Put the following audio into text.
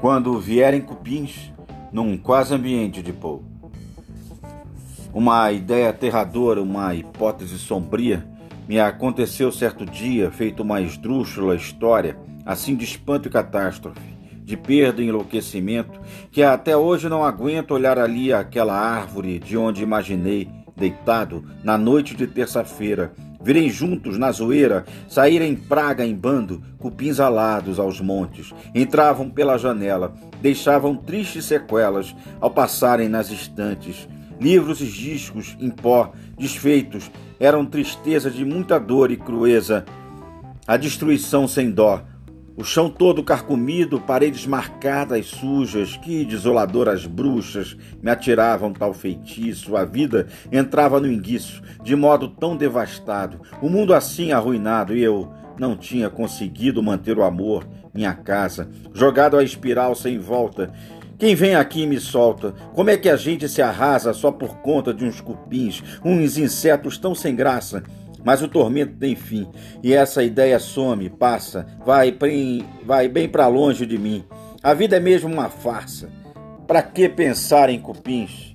quando vierem cupins num quase ambiente de Poe. Uma ideia aterradora, uma hipótese sombria, me aconteceu certo dia, feito uma esdrúxula história, assim de espanto e catástrofe, de perda e enlouquecimento, que até hoje não aguento olhar ali aquela árvore de onde imaginei, deitado, na noite de terça-feira, virem juntos na zoeira, saírem praga em bando, cupins alados aos montes, entravam pela janela, deixavam tristes sequelas ao passarem nas estantes. Livros e discos em pó, desfeitos, eram tristeza de muita dor e crueza. A destruição sem dó, o chão todo carcomido, paredes marcadas, sujas, que desoladoras bruxas me atiravam tal feitiço. A vida entrava no enguiço, de modo tão devastado, o mundo assim arruinado, e eu não tinha conseguido manter o amor, minha casa, jogado à espiral sem volta. Quem vem aqui me solta? Como é que a gente se arrasa só por conta de uns cupins, uns insetos tão sem graça? Mas o tormento tem fim, e essa ideia some, passa, vai, vai bem para longe de mim. A vida é mesmo uma farsa. Para que pensar em cupins?